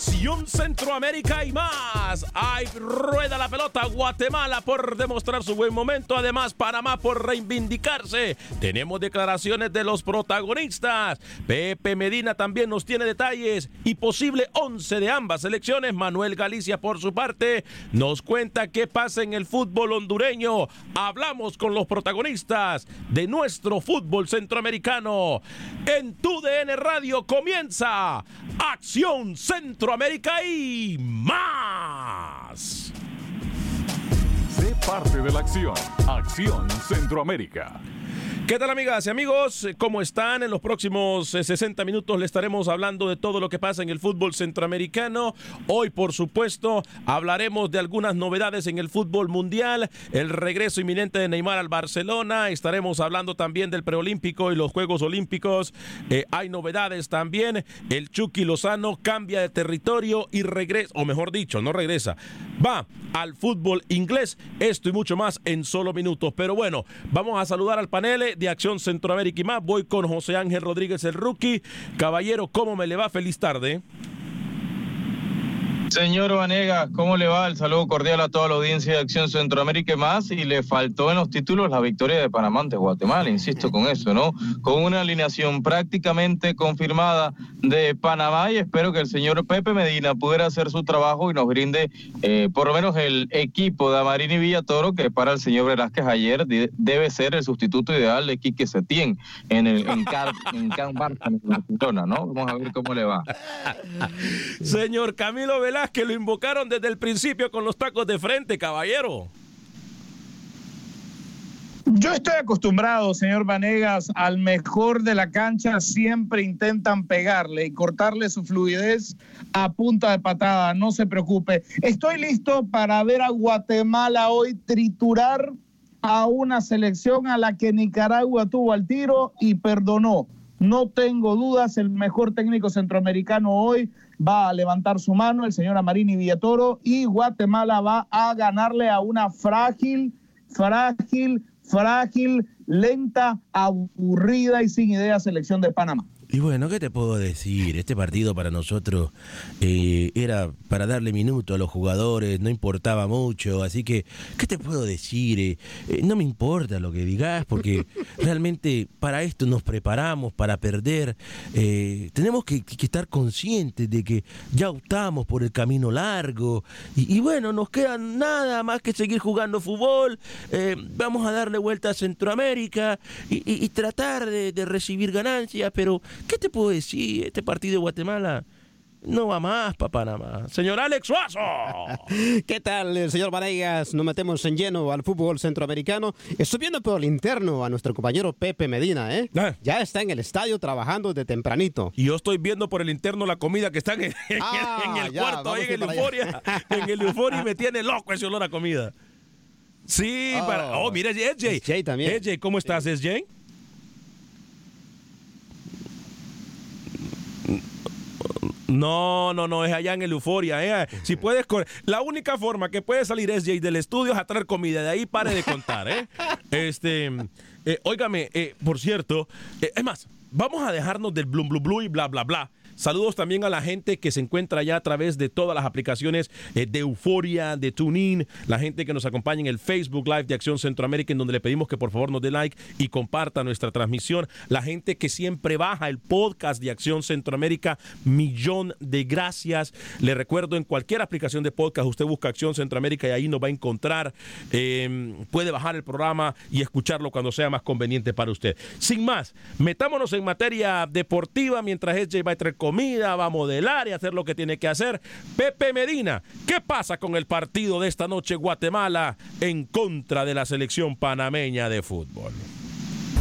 Acción Centroamérica y más. Hay rueda la pelota Guatemala por demostrar su buen momento. Además, Panamá por reivindicarse. Tenemos declaraciones de los protagonistas. Pepe Medina también nos tiene detalles y posible 11 de ambas selecciones. Manuel Galicia, por su parte, nos cuenta qué pasa en el fútbol hondureño. Hablamos con los protagonistas de nuestro fútbol centroamericano. En tu DN Radio comienza Acción Centroamérica y más. Sé parte de la acción. Acción Centroamérica. ¿Qué tal amigas y amigos? ¿Cómo están? En los próximos eh, 60 minutos le estaremos hablando de todo lo que pasa en el fútbol centroamericano. Hoy, por supuesto, hablaremos de algunas novedades en el fútbol mundial, el regreso inminente de Neymar al Barcelona, estaremos hablando también del preolímpico y los Juegos Olímpicos. Eh, hay novedades también. El Chucky Lozano cambia de territorio y regresa, o mejor dicho, no regresa, va al fútbol inglés. Esto y mucho más en solo minutos. Pero bueno, vamos a saludar al panel de Acción Centroamérica y más. Voy con José Ángel Rodríguez, el rookie. Caballero, ¿cómo me le va? Feliz tarde. Señor Vanegas, ¿cómo le va? El saludo cordial a toda la audiencia de Acción Centroamérica y más. Y le faltó en los títulos la victoria de Panamá ante Guatemala, insisto con eso, ¿no? Con una alineación prácticamente confirmada de Panamá y espero que el señor Pepe Medina pudiera hacer su trabajo y nos brinde eh, por lo menos el equipo de Amarini Villatoro, que para el señor Velázquez ayer de- debe ser el sustituto ideal de Quique Setién en el en Car- en Can Barca, en ¿no? Vamos a ver cómo le va. Señor Camilo Velázquez, lo invocaron desde el principio con los tacos de frente, caballero. Yo estoy acostumbrado, señor Vanegas, al mejor de la cancha siempre intentan pegarle y cortarle su fluidez a punta de patada, no se preocupe. Estoy listo para ver a Guatemala hoy triturar a una selección a la que Nicaragua tuvo al tiro y perdonó. No tengo dudas, el mejor técnico centroamericano hoy va a levantar su mano, el señor Amarini Villatoro, y Guatemala va a ganarle a una frágil, frágil, frágil, lenta, aburrida y sin idea selección de Panamá. Y bueno, ¿qué te puedo decir? Este partido para nosotros eh, era para darle minuto a los jugadores, no importaba mucho, así que, ¿qué te puedo decir? Eh, eh, no me importa lo que digas, porque realmente para esto nos preparamos, para perder. Tenemos que, que estar conscientes de que ya optamos por el camino largo, y, y bueno, nos queda nada más que seguir jugando fútbol, vamos a darle vuelta a Centroamérica y, y- y tratar de, de recibir ganancias, pero ¿qué te puedo decir? Este partido de Guatemala no va más para Panamá. Señor Alex Suazo. ¿Qué tal, eh, señor Vanegas? Nos metemos en lleno al fútbol centroamericano. Estoy viendo por el interno a nuestro compañero Pepe Medina, ¿eh? Ya está en el estadio trabajando de tempranito. Y yo estoy viendo por el interno la comida que está en, Ah, en el ya, cuarto, ahí en el euforia. En el euforia y me tiene loco ese olor a comida. Sí, Oh. para. Oh, mira, es Jay. Es Jay también. Es Jay, ¿cómo estás, es Jay? No, no, no, es allá en el Euforia. ¿eh? Si puedes, la única forma que puede salir es Jay del estudio es a traer comida. De ahí pare de contar, ¿eh? Este, eh, óigame, eh, por cierto, eh, es más, vamos a dejarnos del blum, blum, blum y bla, bla, bla. Saludos también a la gente que se encuentra ya a través de todas las aplicaciones eh, de Euforia, de TuneIn, la gente que nos acompaña en el Facebook Live de Acción Centroamérica, en donde le pedimos que por favor nos dé like y comparta nuestra transmisión. La gente que siempre baja el podcast de Acción Centroamérica, millón de gracias. Le recuerdo, en cualquier aplicación de podcast, usted busca Acción Centroamérica y ahí nos va a encontrar. Eh, puede bajar el programa y escucharlo cuando sea más conveniente para usted. Sin más, metámonos en materia deportiva mientras SJ va a traer comida, va a modelar y hacer lo que tiene que hacer. Pepe Medina, ¿qué pasa con el partido de esta noche Guatemala en contra de la selección panameña de fútbol?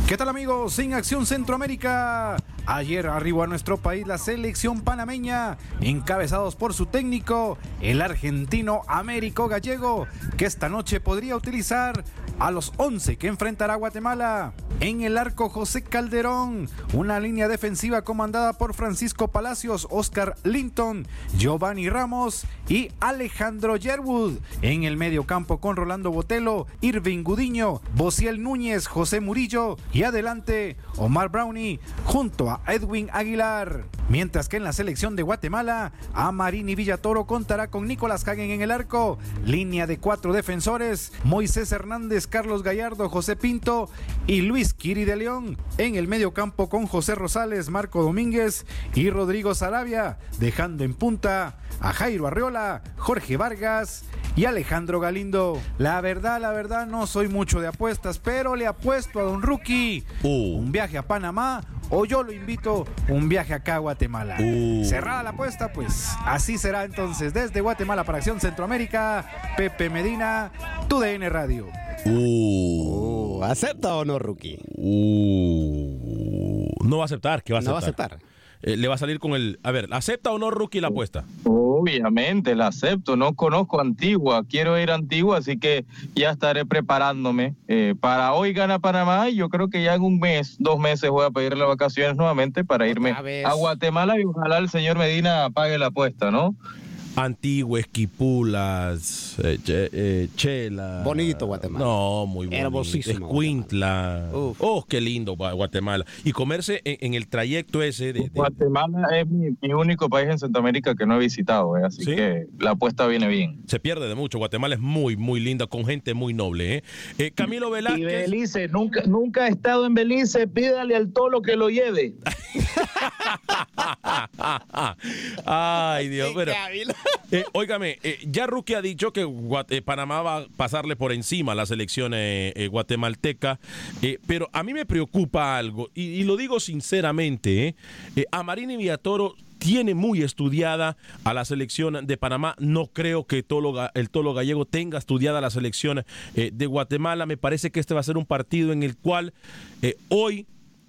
¿Qué tal amigos? En Acción Centroamérica. Ayer arribó a nuestro país la selección panameña, encabezados por su técnico, el argentino Américo Gallego, que esta noche podría utilizar a los 11 que enfrentará Guatemala. En el arco José Calderón, una línea defensiva comandada por Francisco Palacios, Oscar Linton, Giovanni Ramos y Alejandro Yerwood. En el medio campo con Rolando Botelo, Irving Gudiño, Bociel Núñez, José Murillo y adelante Omar Brownie junto a Edwin Aguilar. Mientras que en la selección de Guatemala, Amarini Villatoro contará con Nicolás Hagen en el arco, línea de cuatro defensores, Moisés Hernández, Carlos Gallardo, José Pinto y Luis Kiri de León. En el medio campo con José Rosales, Marco Domínguez y Rodrigo Sarabia, dejando en punta a Jairo Arreola, Jorge Vargas y Alejandro Galindo. La verdad, la verdad, no soy mucho de apuestas, pero le apuesto a Don Rookie un viaje a Panamá o yo lo invito un viaje acá a Guatemala. Cerrada la apuesta, pues así será entonces. Desde Guatemala para Acción Centroamérica, Pepe Medina, tu DN Radio. Uh, ¿Acepta o no, Rookie? Uh, no va a aceptar, ¿qué va a No aceptar? va a aceptar. Eh, le va a salir con el. A ver, ¿acepta o no Rookie la apuesta? Obviamente, la acepto. No conozco Antigua. Quiero ir a Antigua, así que ya estaré preparándome. eh, para hoy gana Panamá y yo creo que ya en un mes, dos meses voy a pedirle vacaciones nuevamente para irme a Guatemala y ojalá el señor Medina pague la apuesta, ¿no? Antiguo, Esquipulas, eh, che- eh, Chela. Bonito Guatemala. No, muy bonito. Hermosísimo Escuintla. Oh, qué lindo Gua- Guatemala. Y comerse en, en el trayecto ese de, de- Guatemala es mi, mi único país en Centroamérica que no he visitado, eh, así ¿Sí? que la apuesta viene bien. se pierde de mucho. Guatemala es muy, muy linda, con gente muy noble. ¿eh? Eh, Camilo Y Velázquez. Belice, nunca, nunca ha estado en Belice, pídale al tolo que lo lleve. Ay, Dios, pero. Eh, óigame, eh, ya Rookie ha dicho que eh, Panamá va a pasarle por encima a la selección guatemalteca, pero a mí me preocupa algo, y, lo digo sinceramente, a Marini Villatoro tiene muy estudiada a la selección de Panamá. No creo que el Tolo Gallego tenga estudiada la selección de Guatemala. Me parece que este va a ser un partido en el cual hoy,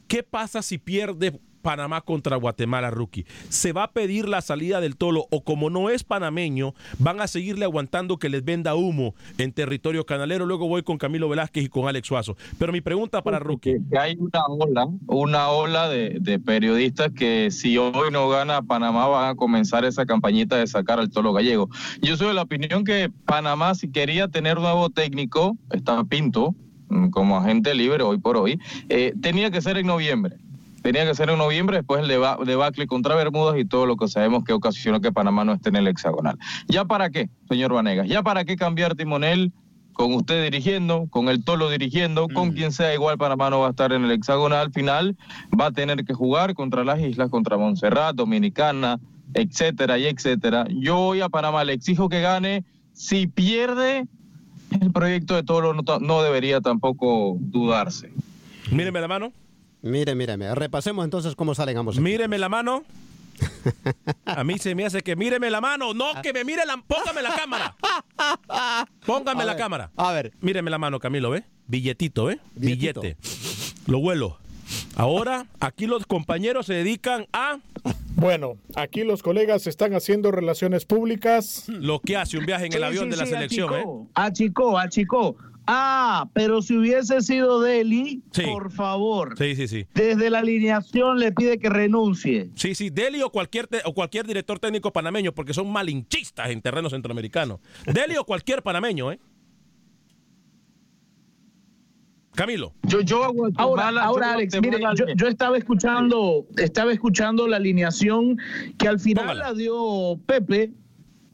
¿qué pasa si pierde Panamá contra Guatemala, rookie. Se va a pedir la salida del Tolo o como no es panameño, van a seguirle aguantando que les venda humo en territorio canalero. Luego voy con Camilo Velázquez y con Alex Suazo. Pero mi pregunta para rookie. Que hay una ola, una ola de, de periodistas que si hoy no gana Panamá van a comenzar esa campañita de sacar al Tolo Gallego. Yo soy de la opinión que Panamá si quería tener nuevo técnico, estaba Pinto mm, como agente libre hoy por hoy, eh, tenía que ser en noviembre. Tenía que ser en noviembre, después el debacle contra Bermudas y todo lo que sabemos que ocasionó que Panamá no esté en el hexagonal. ¿Ya para qué, señor Vanegas? ¿Ya para qué cambiar timonel? Con usted dirigiendo, con el Tolo dirigiendo, con quien sea, igual Panamá no va a estar en el hexagonal final, va a tener que jugar contra las islas, contra Montserrat, Dominicana, etcétera y etcétera. Yo voy a Panamá, le exijo que gane. Si pierde, el proyecto de Tolo no, no debería tampoco dudarse. Míreme la mano. Mire, míreme. Repasemos entonces cómo salen ambos. Míreme la mano. A mí se me hace que míreme la mano. No, que me mire la. Póngame la cámara. Póngame la cámara. A ver. Míreme la mano, Camilo, ¿eh? Billetito, ¿eh? Billete. Lo vuelo. Ahora, aquí los compañeros se dedican a. Bueno, aquí los colegas están haciendo relaciones públicas. Lo que hace un viaje en el avión de la selección, ¿eh? Achicó, achicó. Ah, pero si hubiese sido Deli, por favor. Sí, sí, sí. Desde la alineación le pide que renuncie. Sí, sí, Deli o cualquier, o cualquier director técnico panameño, porque son malinchistas en terreno centroamericano. Deli o cualquier panameño, ¿eh? Camilo. Yo, yo ahora, ahora Alex, mire, yo, estaba escuchando, estaba escuchando la alineación que al final la dio Pepe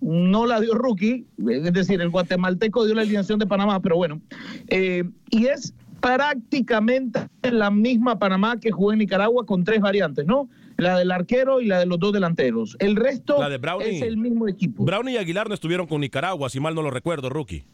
no la dio Rookie, es decir, el guatemalteco dio la alineación de Panamá, pero bueno, eh, y es prácticamente la misma Panamá que jugó en Nicaragua con tres variantes, ¿no? La del arquero y la de los dos delanteros. El resto es el mismo equipo. Brown y Aguilar no estuvieron con Nicaragua, si mal no lo recuerdo, Rookie.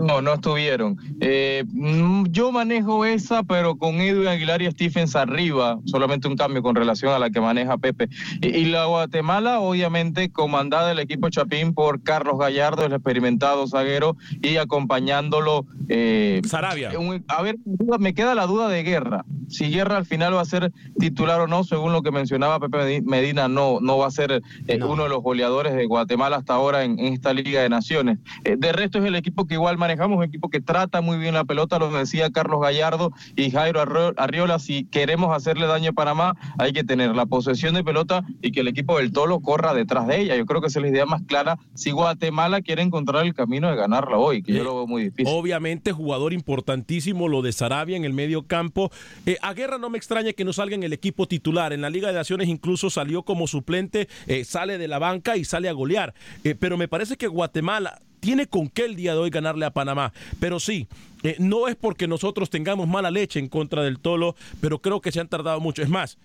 No, no estuvieron. Eh, mm, yo manejo esa, pero con Edwin Aguilar y Stephens arriba, solamente un cambio con relación a la que maneja Pepe. Y, la Guatemala, obviamente, comandada el equipo Chapín por Carlos Gallardo, el experimentado zaguero, y acompañándolo. Eh, Sarabia. a ver, me queda la duda de Guerra. Si Guerra al final va a ser titular o no, según lo que mencionaba Pepe Medina, no, no va a ser eh, uno de los goleadores de Guatemala hasta ahora en, esta Liga de Naciones. Eh, de resto, es el equipo que igual manejamos un equipo que trata muy bien la pelota, lo decía Carlos Gallardo y Jairo Arriola, si queremos hacerle daño a Panamá, hay que tener la posesión de pelota y que el equipo del Tolo corra detrás de ella. Yo creo que es la idea más clara si Guatemala quiere encontrar el camino de ganarla hoy, que yo lo veo muy difícil. Obviamente, jugador importantísimo lo de Sarabia en el medio campo. Eh, a Guerra no me extraña que no salga en el equipo titular. En la Liga de Naciones incluso salió como suplente, eh, sale de la banca y sale a golear. Eh, pero me parece que Guatemala tiene con qué el día de hoy ganarle a Panamá. Pero sí, eh, no es porque nosotros tengamos mala leche en contra del Tolo, pero creo que se han tardado mucho. Es más,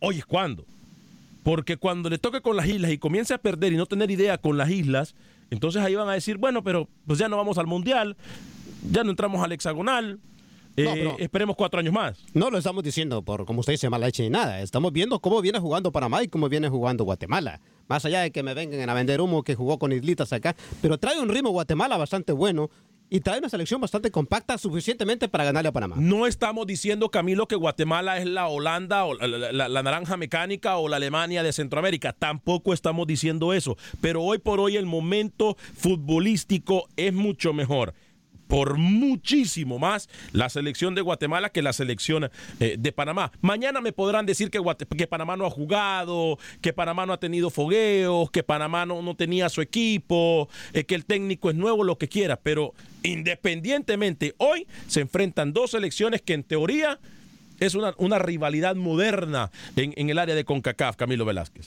hoy es cuando. Porque cuando le toque con las islas y comience a perder y no tener idea con las islas, entonces ahí van a decir, bueno, pero pues ya no vamos al Mundial, ya no entramos al hexagonal, eh, esperemos cuatro años más. No lo estamos diciendo por, como usted dice, mala leche ni nada. Estamos viendo cómo viene jugando Panamá y cómo viene jugando Guatemala. Más allá de que me vengan a vender humo que jugó con Islitas acá. Pero trae un ritmo Guatemala bastante bueno y trae una selección bastante compacta suficientemente para ganarle a Panamá. No estamos diciendo, Camilo, que Guatemala es la Holanda o la, la, naranja mecánica o la Alemania de Centroamérica. Tampoco estamos diciendo eso. Pero hoy por hoy el momento futbolístico es mucho mejor por muchísimo más la selección de Guatemala que la selección eh, de Panamá. Mañana me podrán decir que, Panamá no ha jugado, que Panamá no ha tenido fogueos, que Panamá no, no tenía su equipo, eh, que el técnico es nuevo, lo que quiera, pero independientemente, hoy se enfrentan dos selecciones que en teoría es una, una rivalidad moderna en, en el área de CONCACAF, Camilo Velázquez.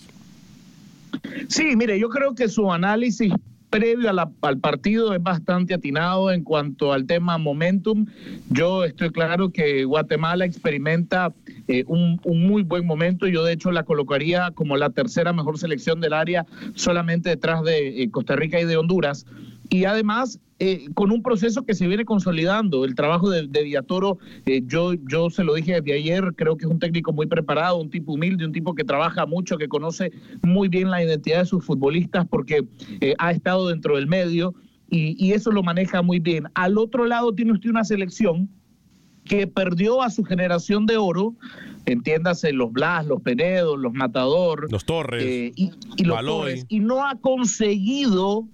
Sí, mire, yo creo que su análisis previo al partido es bastante atinado en cuanto al tema momentum. Yo estoy claro que Guatemala experimenta eh, un, muy buen momento. Yo de hecho la colocaría como la tercera mejor selección del área solamente detrás de eh, Costa Rica y de Honduras y además eh, con un proceso que se viene consolidando. El trabajo de, Villatoro, eh, yo, yo se lo dije desde ayer, creo que es un técnico muy preparado, un tipo humilde, un tipo que trabaja mucho, que conoce muy bien la identidad de sus futbolistas porque eh, ha estado dentro del medio y, y eso lo maneja muy bien. Al otro lado tiene usted una selección que perdió a su generación de oro, entiéndase los Blas, los Penedo, los Matador, los Torres, y, los Torres, y no ha conseguido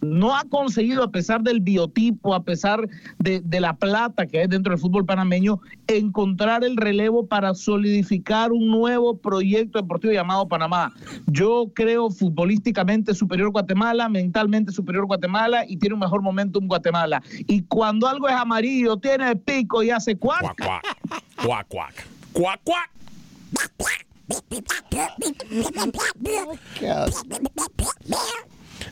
no ha conseguido, a pesar del biotipo, a pesar de, la plata que hay dentro del fútbol panameño, encontrar el relevo para solidificar un nuevo proyecto deportivo llamado Panamá. Yo creo futbolísticamente superior Guatemala, mentalmente superior Guatemala y tiene un mejor momentum Guatemala. Y cuando algo es amarillo, tiene el pico y hace cuac. Cuac, cuac. cuac, cuac. Cuac, cuac.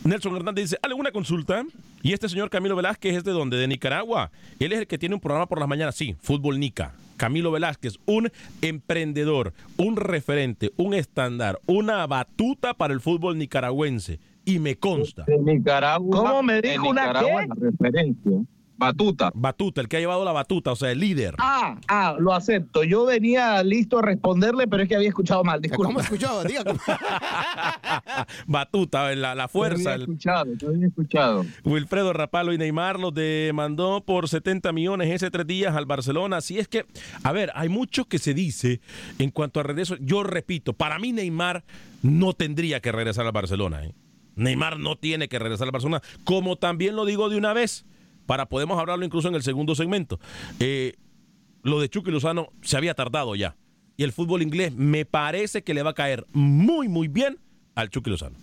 Nelson Hernández dice, ¿alguna consulta? Y este señor Camilo Velázquez es de dónde? De Nicaragua. Él es el que tiene un programa por las mañanas, sí, Fútbol Nica. Camilo Velázquez, un emprendedor, un referente, un estándar, una batuta para el fútbol nicaragüense. Y me consta. En Nicaragua. ¿Cómo me en dijo una Nicaragua qué? la referencia. Batuta. Batuta, el que ha llevado la batuta, o sea, el líder. Ah, ah, lo acepto. Yo venía listo a responderle, pero es que había escuchado mal. Disculpa. ¿Cómo escuchó? Diga. Batuta, la, la Te fuerza. había el- escuchado, te había escuchado. Wilfredo Rapalo y Neymar los demandó por 70 millones ese tres días al Barcelona. Así es que, a ver, hay mucho que se dice en cuanto a regreso. Yo repito, para mí Neymar no tendría que regresar al Barcelona. ¿eh? Neymar no tiene que regresar al Barcelona, como también lo digo de una vez, para podemos hablarlo incluso en el segundo segmento. Eh, lo de Chucky Lozano se había tardado ya. Y el fútbol inglés me parece que le va a caer muy, muy bien al Chucky Lozano.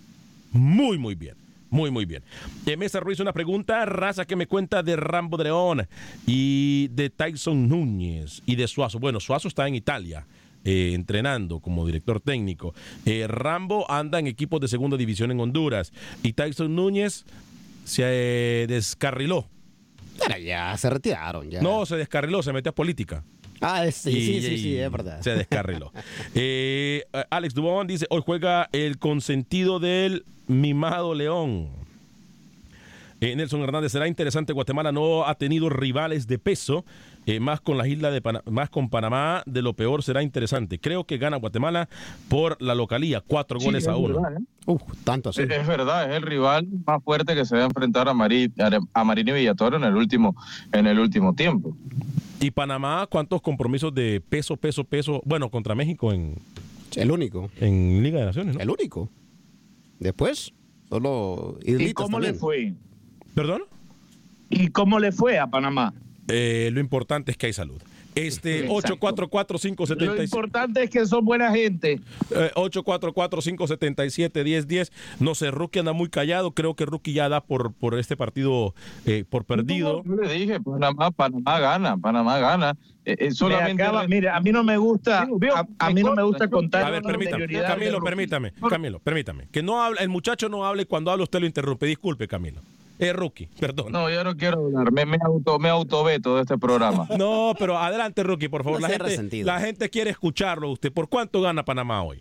Muy, muy bien. Muy, muy bien. Mesa Ruiz, una pregunta. Raza que me cuenta de Rambo de León y de Tyson Núñez y de Suazo. Bueno, Suazo está en Italia. eh, entrenando como director técnico. Eh, Rambo anda en equipos de segunda división en Honduras. Y Tyson Núñez se eh, descarriló. Pero ya se retiraron. Ya. No, se descarriló, se metió a política. Ah, sí, Y- sí, sí, sí, es verdad. Se descarriló. Eh, Alex Dubón dice, hoy juega el consentido del mimado León. Eh, Nelson Hernández, será interesante. Guatemala no ha tenido rivales de peso, eh, más con las islas de Pana- más con Panamá, de lo peor será interesante. Creo que gana Guatemala por la localía, cuatro Sí, goles es a uno. verdad, ¿eh? Uf, tanto así. Es, es verdad, es el rival más fuerte que se va a enfrentar a, Mari, a Marini Villatoro en el último, en el último tiempo. Y Panamá, ¿cuántos compromisos de peso, peso, peso? Bueno, contra México en, El único. en Liga de Naciones, ¿no? El único. Después, solo ¿Y cómo le fue? ¿Perdón? ¿Y cómo le fue a Panamá? Eh, lo importante es que hay salud. Este, Exacto. 844-577. Lo importante es que son buena gente. Eh, 844-577-1010. No sé, Rookie anda muy callado. Creo que Rookie ya da por, por este partido eh, por perdido. Yo le dije, Panamá, Panamá gana, Panamá gana. Eh, eh, Me solamente acaba- mire, a mí no me gusta, a, a mí no me gusta contar A ver, con permítame. Camilo, permítame. Camilo, permítame. Que no hable, el muchacho no hable cuando habla, usted lo interrumpe. Disculpe, Camilo. Eh, Rookie, perdón. No, yo no quiero hablar, me, me, auto, me autoveto de este programa. No, pero adelante, Rookie, por favor. No La gente, resentido. la gente quiere escucharlo usted. ¿Por cuánto gana Panamá hoy?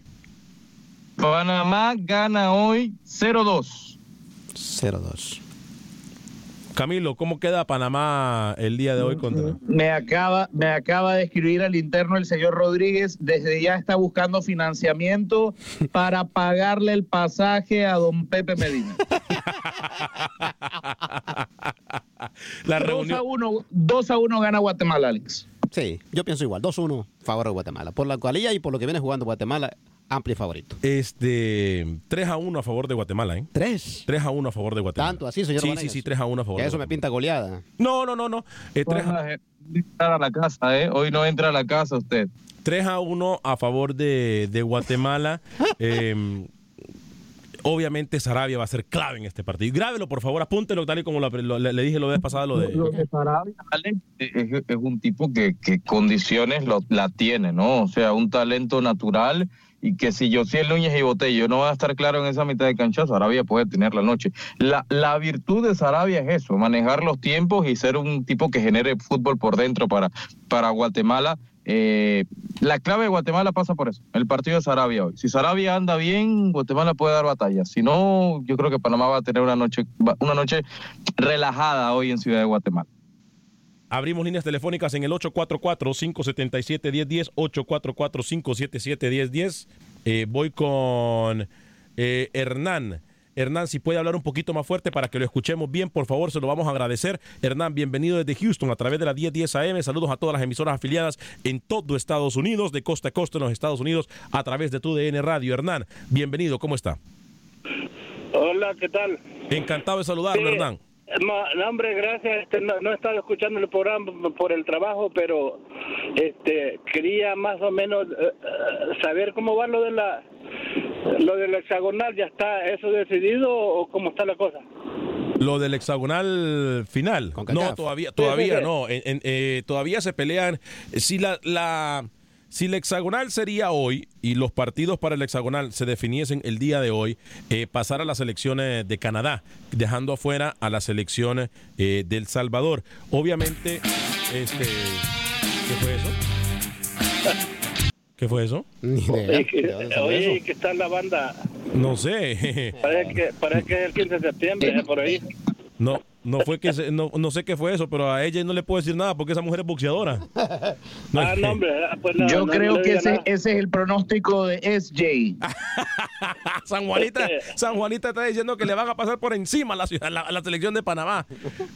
Panamá gana hoy 0-2. 0-2. Camilo, ¿cómo queda Panamá el día de hoy contra? Me acaba, me acaba de escribir al interno el señor Rodríguez, desde ya está buscando financiamiento para pagarle el pasaje a don Pepe Medina. La 2 reunión. a 1, 2 a 1 gana Guatemala, Alex. Sí, yo pienso igual. 2-1 favor de Guatemala. Por la cualidad y por lo que viene jugando Guatemala, amplio favorito. Este, 3 a 1 a favor de Guatemala, ¿eh? 3. 3 a 1 a favor de Guatemala. Tanto así, señor Sí, sí, Vanegas. sí, 3 a 1 a favor Que de eso me Guatemala. pinta goleada. No, no, no, no. Eh, 3, a, a entrar a la casa, ¿eh? Hoy no entra a la casa usted. 3 a 1 a favor de, de Guatemala. Eh, obviamente Sarabia va a ser clave en este partido. Grábelo, por favor, apúntelo tal y como lo- lo- le, le dije la vez pasada lo de... Lo de Sarabia, Alex, es, es un tipo que, que condiciones lo, la tiene, ¿no? O sea, un talento natural y que si Josiel Núñez y Botello no va a estar claro en esa mitad de cancha, Sarabia puede tener la noche. La, la virtud de Sarabia es eso, manejar los tiempos y ser un tipo que genere fútbol por dentro para, para Guatemala. Eh, la clave de Guatemala pasa por eso, el partido de Sarabia hoy. Si Sarabia anda bien, Guatemala puede dar batalla. Si no, yo creo que Panamá va a tener una noche, una noche relajada hoy en Ciudad de Guatemala. Abrimos líneas telefónicas en el 844-577-1010, 844-577-1010. Eh, voy con eh, Hernán. Hernán, si puede hablar un poquito más fuerte para que lo escuchemos bien, por favor, se lo vamos a agradecer. Hernán, bienvenido desde Houston a través de la 1010 AM. Saludos a todas las emisoras afiliadas en todo Estados Unidos, de costa a costa en los Estados Unidos, a través de tu DN Radio. Hernán, bienvenido, ¿cómo está? Hola, ¿qué tal? Encantado de saludarlo, Sí. Hernán. Ma- no, hombre, gracias. Este, no, no he estado escuchando el programa por el trabajo, pero este quería más o menos eh, eh, saber cómo va lo de la lo del hexagonal. ¿Ya está eso decidido o cómo está la cosa? Lo del hexagonal final. No, todavía, Sí, todavía sí, sí. no. En- en- eh, todavía se pelean. Si la, la, si el hexagonal sería hoy y los partidos para el hexagonal se definiesen el día de hoy, eh, pasar a las elecciones de Canadá, dejando afuera a las elecciones eh, del Salvador. Obviamente, este, ¿qué fue eso? ¿Qué fue eso? Oye, que, oye, que está la banda. No sé. Parece que, parece que es el 15 de septiembre, eh, por ahí. No, no fue que se- no, no sé qué fue eso, pero a ella no le puedo decir nada porque esa mujer es boxeadora. No, Ah, no, hombre. ah, Pues no, Yo no, creo que ese, ese es el pronóstico de SJ. San Juanita, San Juanita está diciendo que le van a pasar por encima a la, ciudad- la, a la selección de Panamá.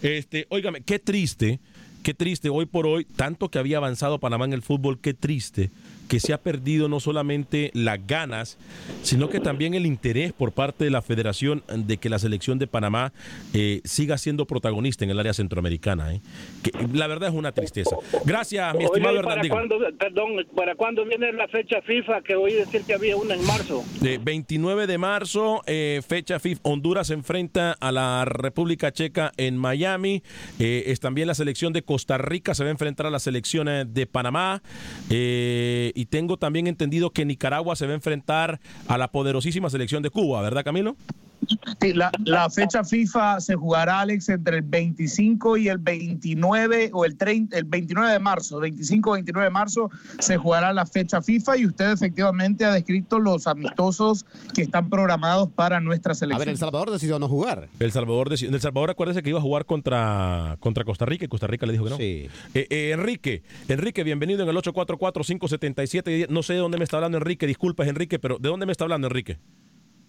Este, óigame, qué triste, qué triste hoy por hoy, tanto que había avanzado Panamá en el fútbol, qué triste que se ha perdido no solamente las ganas, sino que también el interés por parte de la federación de que la selección de Panamá eh, siga siendo protagonista en el área centroamericana. ¿eh? Que, la verdad es una tristeza. Gracias, mi Oye, estimado ¿y ¿para cuándo, perdón, ¿para cuándo viene la fecha FIFA? Que oí decir que había una en marzo. Eh, 29 de marzo, eh, fecha FIFA, Honduras se enfrenta a la República Checa en Miami. Eh, es también la selección de Costa Rica se va a enfrentar a la selección eh, de Panamá. Eh, y tengo también entendido que Nicaragua se va a enfrentar a la poderosísima selección de Cuba, ¿verdad, Camilo? Sí, la, la fecha FIFA se jugará, Alex, entre el 25 y el 29 o el 30, el 29 de marzo, 25-29 de marzo se jugará la fecha FIFA y usted efectivamente ha descrito los amistosos que están programados para nuestra A selección. ver, El Salvador decidió no jugar. El Salvador, deci- El Salvador acuérdese que iba a jugar contra, contra Costa Rica y Costa Rica le dijo que no. Sí. Eh, eh, Enrique, Enrique, bienvenido en el 844-577. No sé de dónde me está hablando Enrique, disculpas Enrique, pero ¿de dónde me está hablando Enrique?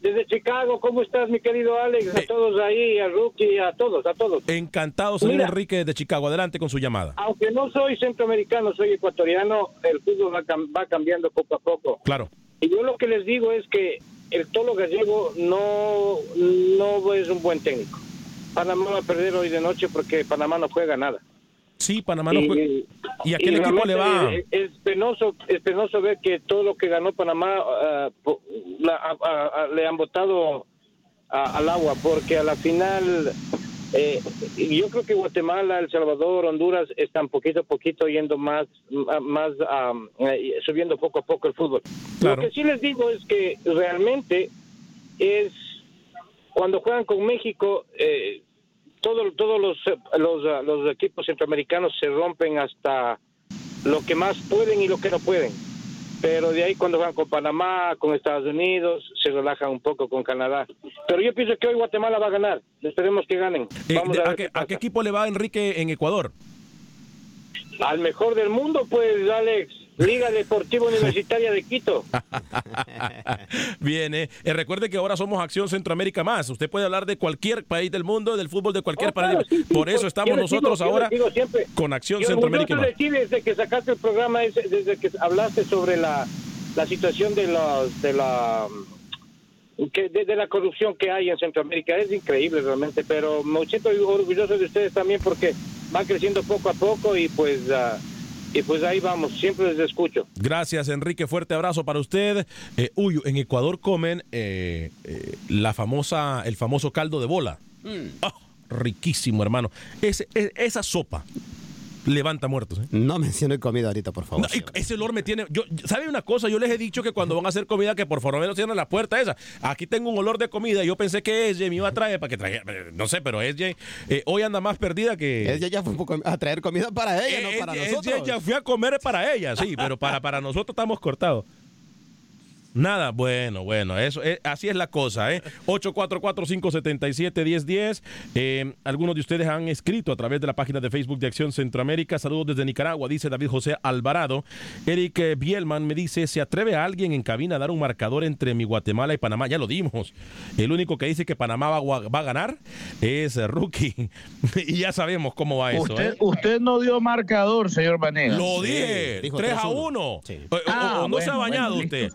Desde Chicago, ¿cómo estás, mi querido Alex? A todos ahí, a Rookie, a todos, a todos. Encantado, señor Mira. Enrique de Chicago. Adelante con su llamada. Aunque no soy centroamericano, soy ecuatoriano, el fútbol va, cam- va cambiando poco a poco. Claro. Y yo lo que les digo es que el Tolo Gallego no, no es un buen técnico. Panamá va a perder hoy de noche porque Panamá no juega nada. Sí, Panamá no juega. ¿Y a qué y equipo le va? Es, es penoso, es penoso ver que todo lo que ganó Panamá ah, po- la- a- a- a- le han votado a- al agua, porque a la final eh, yo creo que Guatemala, El Salvador, Honduras están poquito a poquito yendo más, más eh, subiendo poco a poco el fútbol. Claro. Lo que sí les digo es que realmente es cuando juegan con México, eh, todo- todos los, eh, los, ah, los equipos centroamericanos se rompen hasta lo que más pueden y lo que no pueden. Pero de ahí cuando van con Panamá, con Estados Unidos, se relajan un poco con Canadá. Pero yo pienso que hoy Guatemala va a ganar. Esperemos que ganen. Eh, Vamos a ¿a, qué, a qué equipo le va Enrique en Ecuador? Al mejor del mundo, pues, Alex. Liga Deportiva Universitaria de Quito. Bien, eh. Eh, recuerde que ahora somos Acción Centroamérica Más. Usted puede hablar de cualquier país del mundo, del fútbol de cualquier Oh, claro, país. sí, sí, Por eso pues, estamos digo- nosotros les ahora digo siempre, con Acción Centroamérica Más. de ti desde que sacaste el programa, desde que hablaste sobre la, la situación de los de la que de, de la corrupción que hay en Centroamérica es increíble realmente, pero me siento orgulloso de ustedes también porque van creciendo poco a poco y pues ah, y pues ahí vamos, siempre les escucho. Gracias, Enrique. Fuerte abrazo para usted. Eh, uy, en Ecuador comen eh, eh, la famosa, el famoso caldo de bola. Ah, riquísimo, hermano. E- esa sopa levanta muertos. ¿eh? No mencione comida ahorita, por favor. No, ese olor me tiene. Yo, ¿Sabe una cosa? Yo les he dicho que cuando van a hacer comida, que por favor no cierren la puerta esa. Aquí tengo un olor de comida. Yo pensé que ella me iba a traer para que trajera. eh, No sé, pero ella eh, hoy anda más perdida que. Ella ya fue un poco a traer comida para ella, no para Ella- nosotros. ella ya fui a comer para ella, sí, pero para, para nosotros estamos cortados. Nada, bueno, bueno, eso es, así es la cosa, ¿eh? 844-577-1010. Eh, algunos de ustedes han escrito a través de la página de Facebook de Acción Centroamérica. Saludos desde Nicaragua, dice David José Alvarado. Eric eh, Bielman me dice: ¿se atreve a alguien en cabina a dar un marcador entre mi Guatemala y Panamá? Ya lo dimos. El único que dice que Panamá va, a- va a ganar es eh, Rookie. y ya sabemos cómo va eso, Usted, ¿eh? usted no dio marcador, señor Vanegas. Lo dije, 3 a 1. O, o- Ah, o no se ha bañado bueno, usted.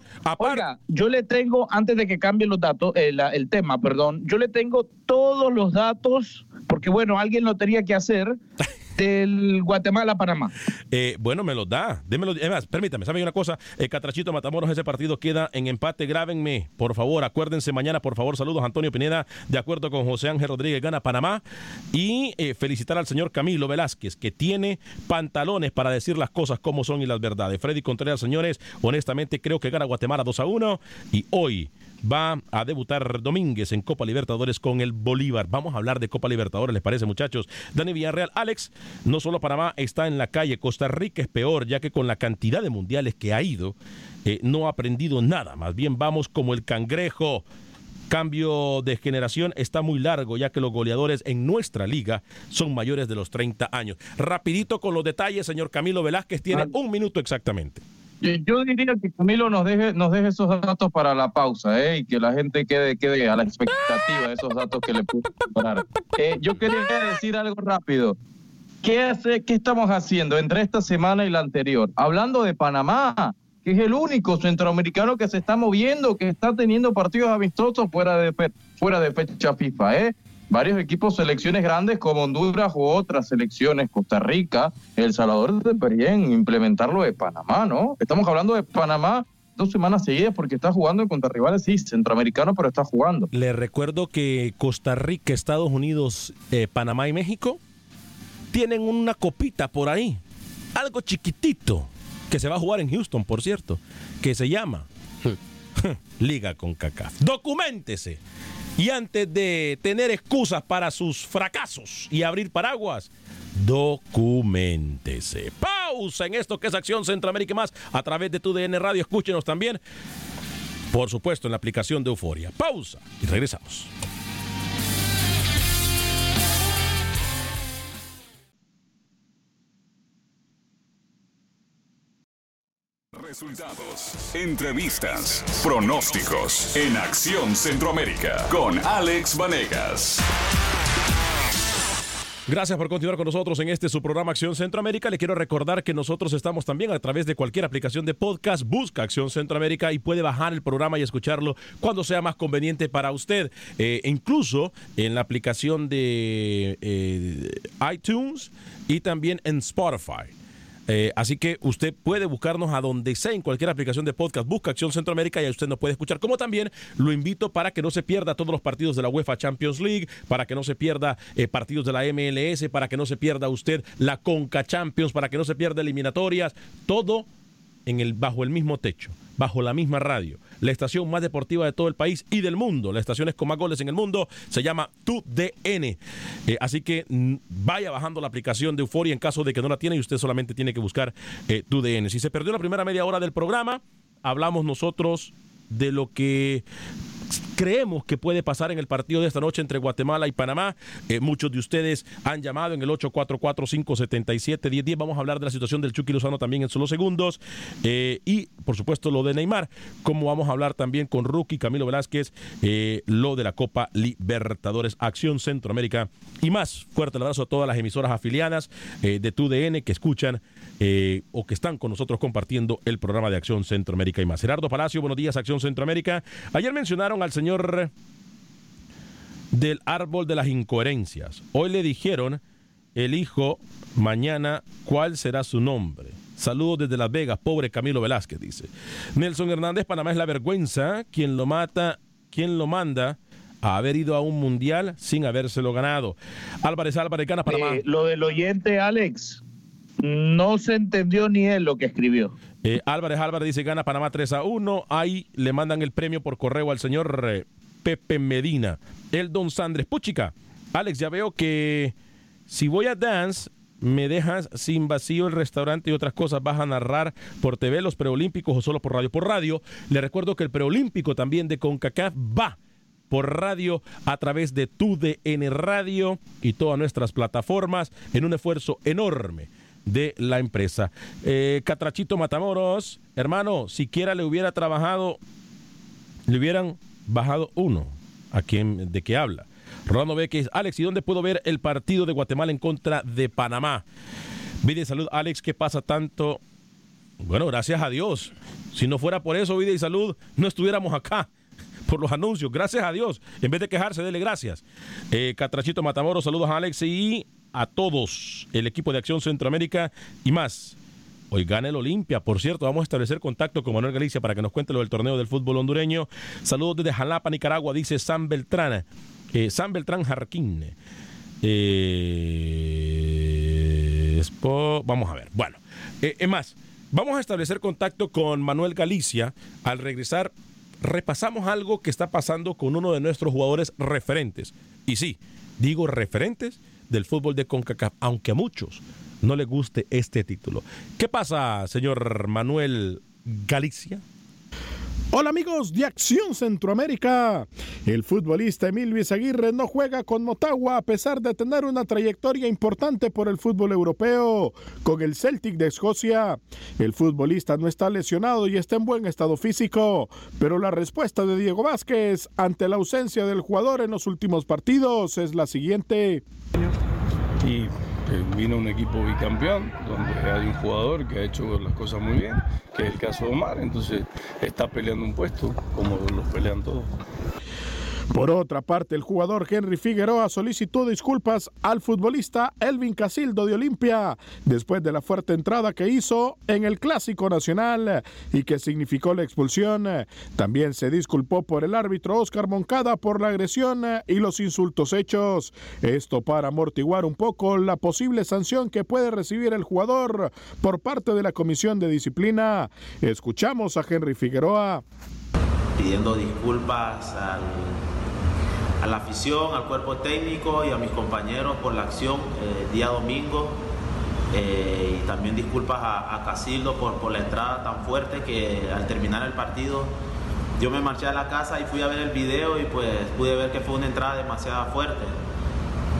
Yo le tengo, antes de que cambie los datos, eh, la- el tema, perdón, yo le tengo todos los datos, porque bueno, alguien lo tenía que hacer, del Guatemala-Panamá. Eh, bueno, me los da. Démelo. Además, permítame, ¿saben una cosa? Eh, Catrachito Matamoros, ese partido queda en empate. Grábenme, por favor. Acuérdense mañana, por favor. Saludos, Antonio Pineda, de acuerdo con José Ángel Rodríguez, gana Panamá. Y eh, felicitar al señor Camilo Velázquez, que tiene pantalones para decir las cosas como son y las verdades. Freddy Contreras, señores, honestamente creo que gana Guatemala 2 a 1. Y hoy va a debutar Domínguez en Copa Libertadores con el Bolívar. Vamos a hablar de Copa Libertadores, ¿les parece, muchachos? Dani Villarreal, Alex, no solo Panamá está en la calle, Costa Rica es peor, ya que con la cantidad de mundiales que ha ido, eh, no ha aprendido nada. Más bien vamos como el cangrejo. Cambio de generación está muy largo, ya que los goleadores en nuestra liga son mayores de los 30 años. Rapidito con los detalles, señor Camilo Velázquez, tiene un minuto exactamente. Yo diría que Camilo nos deje, nos deje esos datos para la pausa, ¿eh? y que la gente quede, quede a la expectativa de esos datos que le puedo preparar. Eh, yo quería decir algo rápido. ¿Qué, hace, ¿Qué estamos haciendo entre esta semana y la anterior? Hablando de Panamá, que es el único centroamericano que se está moviendo, que está teniendo partidos amistosos fuera de, fuera de fecha FIFA, ¿eh? Varios equipos, selecciones grandes como Honduras u otras selecciones, Costa Rica, El Salvador deberían implementar lo de Panamá, ¿no? Estamos hablando de Panamá dos semanas seguidas porque está jugando contra rivales, sí, centroamericanos, pero está jugando. Le recuerdo que Costa Rica, Estados Unidos, eh, Panamá y México tienen una copita por ahí, algo chiquitito, que se va a jugar en Houston, por cierto, que se llama Liga con CACAF. Documentese. Y antes de tener excusas para sus fracasos y abrir paraguas, documentese. Pausa en esto que es Acción Centroamérica más a través de tu DN Radio. Escúchenos también, por supuesto, en la aplicación de Euforia. Pausa y regresamos. Resultados, entrevistas, pronósticos en Acción Centroamérica con Alex Vanegas. Gracias por continuar con nosotros en este su programa Acción Centroamérica. Le quiero recordar que nosotros estamos también a través de cualquier aplicación de podcast. Busca Acción Centroamérica y puede bajar el programa y escucharlo cuando sea más conveniente para usted. Eh, incluso en la aplicación de eh, iTunes y también en Spotify. Eh, así que usted puede buscarnos a donde sea en cualquier aplicación de podcast. Busca Acción Centroamérica y usted nos puede escuchar. Como también lo invito para que no se pierda todos los partidos de la UEFA Champions League, para que no se pierda eh, partidos de la MLS, para que no se pierda usted la Conca Champions, para que no se pierda eliminatorias. Todo en el, bajo el mismo techo, bajo la misma radio la estación más deportiva de todo el país y del mundo. La estación es con más goles en el mundo se llama TUDN. Eh, así que mm, vaya bajando la aplicación de Euforia en caso de que no la tiene y usted solamente tiene que buscar eh, TUDN. Si se perdió la primera media hora del programa, hablamos nosotros de lo que creemos que puede pasar en el partido de esta noche entre Guatemala y Panamá. Eh, muchos de ustedes han llamado en el 844-577-1010. Vamos a hablar de la situación del Chucky Lozano también en solo segundos. Eh, y, por supuesto, lo de Neymar. Como vamos a hablar también con Rookie Camilo Velázquez, eh, lo de la Copa Libertadores, Acción Centroamérica y más. Fuerte abrazo a todas las emisoras afiliadas de TUDN que escuchan o que están con nosotros compartiendo el programa de Acción Centroamérica y más. Gerardo Palacio, buenos días, Acción Centroamérica. Ayer mencionaron al señor del árbol de las incoherencias. Hoy le dijeron, el hijo, mañana, ¿cuál será su nombre? Saludos desde Las Vegas, pobre Camilo Velázquez, dice. Nelson Hernández, Panamá es la vergüenza, quien lo mata, quien lo manda a haber ido a un mundial sin habérselo ganado. Álvarez Álvarez Panamá. Eh, lo del oyente, Alex, no se entendió ni él lo que escribió. Eh, Álvarez Álvarez dice gana Panamá 3 a 1. Ahí le mandan el premio por correo al señor eh, Pepe Medina. El Don Sandres Puchica. Alex, ya veo que si voy a Dance, me dejas sin vacío el restaurante y otras cosas. ¿Vas a narrar por TV los preolímpicos o solo por radio? Por radio. Le recuerdo que el preolímpico también de CONCACAF va por radio a través de TUDN Radio y todas nuestras plataformas en un esfuerzo enorme de la empresa. Eh, Catrachito Matamoros, hermano, siquiera le hubiera trabajado, le hubieran bajado uno. ¿A quién, de qué habla? Rolando Beques, Alex, ¿y dónde puedo ver el partido de Guatemala en contra de Panamá? Vida y salud, Alex, ¿qué pasa tanto? Bueno, gracias a Dios. Si no fuera por eso, vida y salud, no estuviéramos acá por los anuncios. Gracias a Dios. En vez de quejarse, dele gracias. Eh, Catrachito Matamoros, saludos a Alex y a todos el equipo de Acción Centroamérica y más. Hoy gana el Olimpia, por cierto, vamos a establecer contacto con Manuel Galicia para que nos cuente lo del torneo del fútbol hondureño. Saludos desde Jalapa, Nicaragua, dice San Beltrán, eh, San Beltrán Jarquín. Eh, vamos a ver, bueno, eh, es más, vamos a establecer contacto con Manuel Galicia. Al regresar, repasamos algo que está pasando con uno de nuestros jugadores referentes. Y sí, digo referentes del fútbol de CONCACAF, aunque a muchos no le guste este título. ¿Qué pasa, señor Manuel Galicia? Hola amigos de Acción Centroamérica. El futbolista Emilio Izaguirre no juega con Motagua a pesar de tener una trayectoria importante por el fútbol europeo con el Celtic de Escocia. El futbolista no está lesionado y está en buen estado físico, pero la respuesta de Diego Vázquez ante la ausencia del jugador en los últimos partidos es la siguiente. Y vino un equipo bicampeón, donde hay un jugador que ha hecho las cosas muy bien, que es el caso de Omar, entonces está peleando un puesto, como los pelean todos. Por otra parte, el jugador Henry Figueroa solicitó disculpas al futbolista Elvin Casildo de Olimpia después de la fuerte entrada que hizo en el Clásico Nacional y que significó la expulsión. También se disculpó por el árbitro Oscar Moncada por la agresión y los insultos hechos. Esto para amortiguar un poco la posible sanción que puede recibir el jugador por parte de la Comisión de Disciplina. Escuchamos a Henry Figueroa. Pidiendo disculpas al a la afición, al cuerpo técnico y a mis compañeros por la acción el eh, día domingo. Eh, y también disculpas a, Casildo por, por la entrada tan fuerte que al terminar el partido yo me marché a la casa y fui a ver el video y pues pude ver que fue una entrada demasiado fuerte.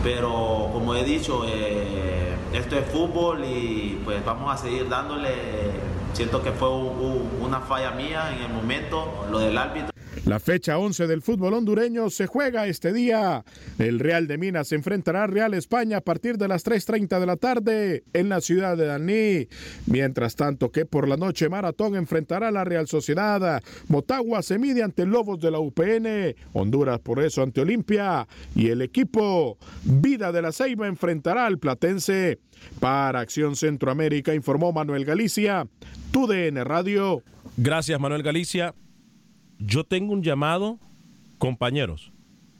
Pero como he dicho, eh, esto es fútbol y pues vamos a seguir dándole. Siento que fue una falla mía en el momento, lo del árbitro. La fecha 11 del fútbol hondureño se juega este día. El Real de Minas se enfrentará a Real España a partir de las 3.30 de la tarde en la ciudad de Daní. Mientras tanto que por la noche Maratón enfrentará a la Real Sociedad. Motagua se mide ante Lobos de la UPN. Honduras por eso ante Olimpia. Y el equipo Vida de la Ceiba enfrentará al Platense. Para Acción Centroamérica informó Manuel Galicia. TUDN Radio. Gracias Manuel Galicia yo tengo un llamado, compañeros.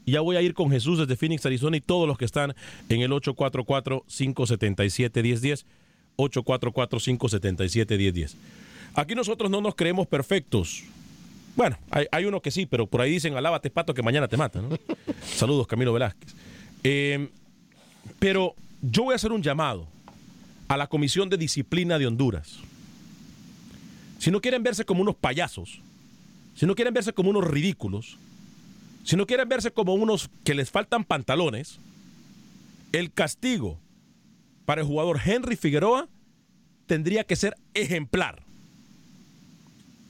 ya voy a ir con Jesús desde Phoenix, Arizona y todos los que están en el 844-577-1010. 844-577-1010. Aquí nosotros no nos creemos perfectos. Bueno, hay, uno que sí, pero por ahí dicen alábate pato que mañana te mata. Saludos, Camilo Velázquez. Eh, pero yo voy a hacer un llamado a la Comisión de Disciplina de Honduras. Si no quieren verse como unos payasos, si no quieren verse como unos ridículos, si no quieren verse como unos que les faltan pantalones, el castigo para el jugador Henry Figueroa tendría que ser ejemplar.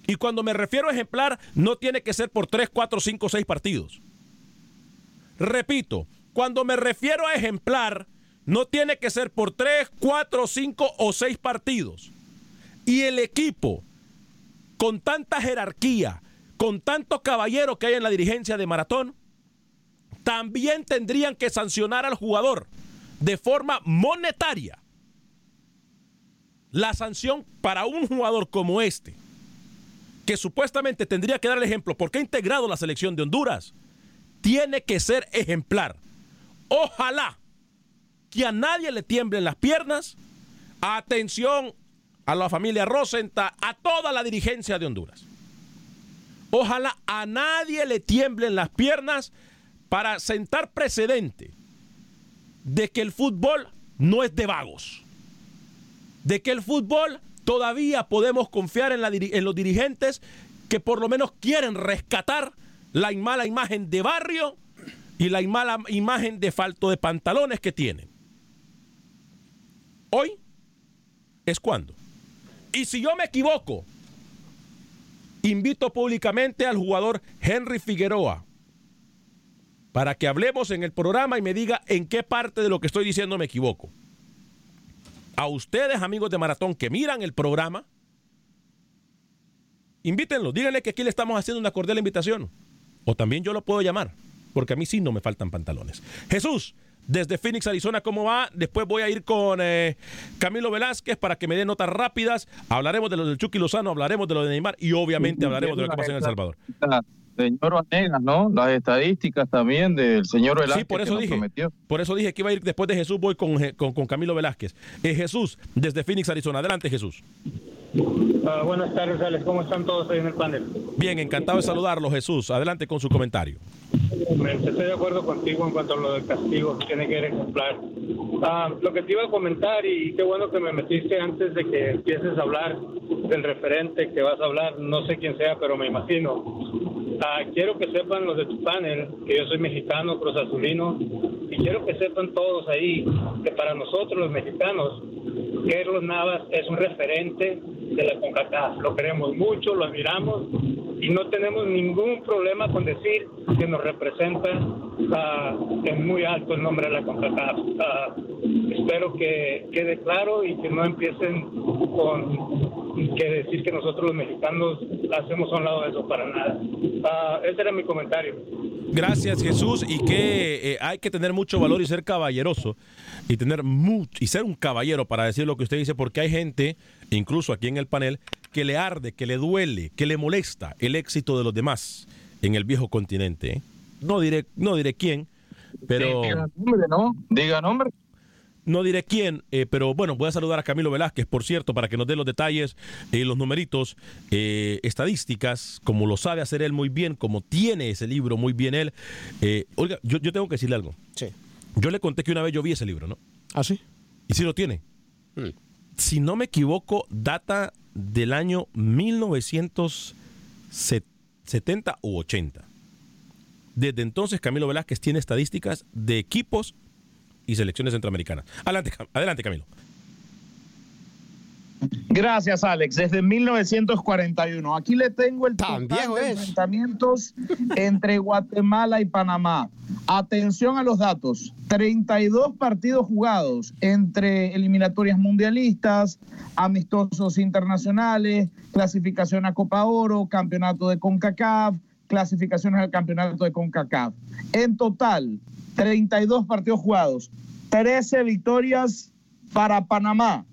Y cuando me refiero a ejemplar, no tiene que ser por 3, 4, 5, 6 partidos. Repito, cuando me refiero a ejemplar, no tiene que ser por 3, 4, 5 o 6 partidos. Y el equipo, con tanta jerarquía, con tanto caballero que hay en la dirigencia de Maratón, también tendrían que sancionar al jugador de forma monetaria. La sanción para un jugador como este, que supuestamente tendría que dar el ejemplo porque ha integrado la selección de Honduras, tiene que ser ejemplar. Ojalá que a nadie le tiemblen las piernas. Atención a la familia Rosenta, a toda la dirigencia de Honduras. Ojalá a nadie le tiemblen las piernas para sentar precedente de que el fútbol no es de vagos. De que el fútbol todavía podemos confiar en, los dirigentes que por lo menos quieren rescatar la mala imagen de barrio y la mala imagen de falto de pantalones que tienen. Hoy es cuando. Y si yo me equivoco invito públicamente al jugador Henry Figueroa para que hablemos en el programa y me diga en qué parte de lo que estoy diciendo me equivoco. A ustedes, amigos de Maratón, que miran el programa, invítenlo, díganle que aquí le estamos haciendo una cordial invitación. O también yo lo puedo llamar, porque a mí sí no me faltan pantalones. Jesús, desde Phoenix, Arizona, ¿cómo va? Después voy a ir con eh, Camilo Velázquez para que me dé notas rápidas. Hablaremos de lo del Chucky Lozano, hablaremos de lo de Neymar y obviamente hablaremos de lo que pasa en El Salvador. Señor Vanegas, ¿no? Las estadísticas también del señor Velázquez Sí, por que eso nos dije. prometió. Por eso dije que iba a ir después de Jesús, voy con, con Camilo Velázquez. Eh, Jesús, desde Phoenix, Arizona. Adelante, Jesús. Ah, buenas tardes, Alex. ¿Cómo están todos ahí en el panel? Bien, encantado de saludarlo, Jesús. Adelante con su comentario. Me- Estoy de acuerdo contigo en cuanto a lo del castigo que tiene que ejemplar. Ah, lo que te iba a comentar, y qué bueno que me metiste antes de que empieces a hablar del referente que vas a hablar, no sé quién sea, pero me imagino. Ah, quiero que sepan los de tu panel que yo soy mexicano, cruz azulino, y quiero que sepan todos ahí que para nosotros los mexicanos, Carlos Navas es un referente de la CONCACAF. Lo queremos mucho, lo admiramos y no tenemos ningún problema con decir que nos representa ah, en muy alto el nombre de la CONCACAF. Ah, espero que quede claro y que no empiecen con que decir que nosotros los mexicanos hacemos a un lado de eso para nada. Ah, ese era mi comentario. Gracias, Jesús. Y que eh, hay que tener mucho valor y ser caballeroso. Y tener mucho, y ser un caballero para decir lo que usted dice, porque hay gente, incluso aquí en el panel, que le arde, que le duele, que le molesta el éxito de los demás en el viejo continente. ¿eh? No diré, no diré quién, pero. Diga nombre, ¿no? Diga nombre. No diré quién, eh, pero bueno, voy a saludar a Camilo Velázquez, por cierto, para que nos dé los detalles y los numeritos, eh, estadísticas, como lo sabe hacer él muy bien, como tiene ese libro muy bien él. Eh, oiga, yo, yo tengo que decirle algo. Sí. Yo le conté que una vez yo vi ese libro, ¿no? ¿Ah, sí? Y sí lo tiene. Si no me equivoco, data del año 1970 u 80. Desde entonces, Camilo Velázquez tiene estadísticas de equipos y selecciones centroamericanas. Adelante, adelante Camilo. Gracias, Alex. Desde 1941. Aquí le tengo el total de enfrentamientos entre Guatemala y Panamá. Atención a los datos. 32 partidos jugados entre eliminatorias mundialistas, amistosos internacionales, clasificación a Copa Oro, campeonato de CONCACAF, clasificaciones al campeonato de CONCACAF. En total, 32 partidos jugados, 13 victorias para Panamá,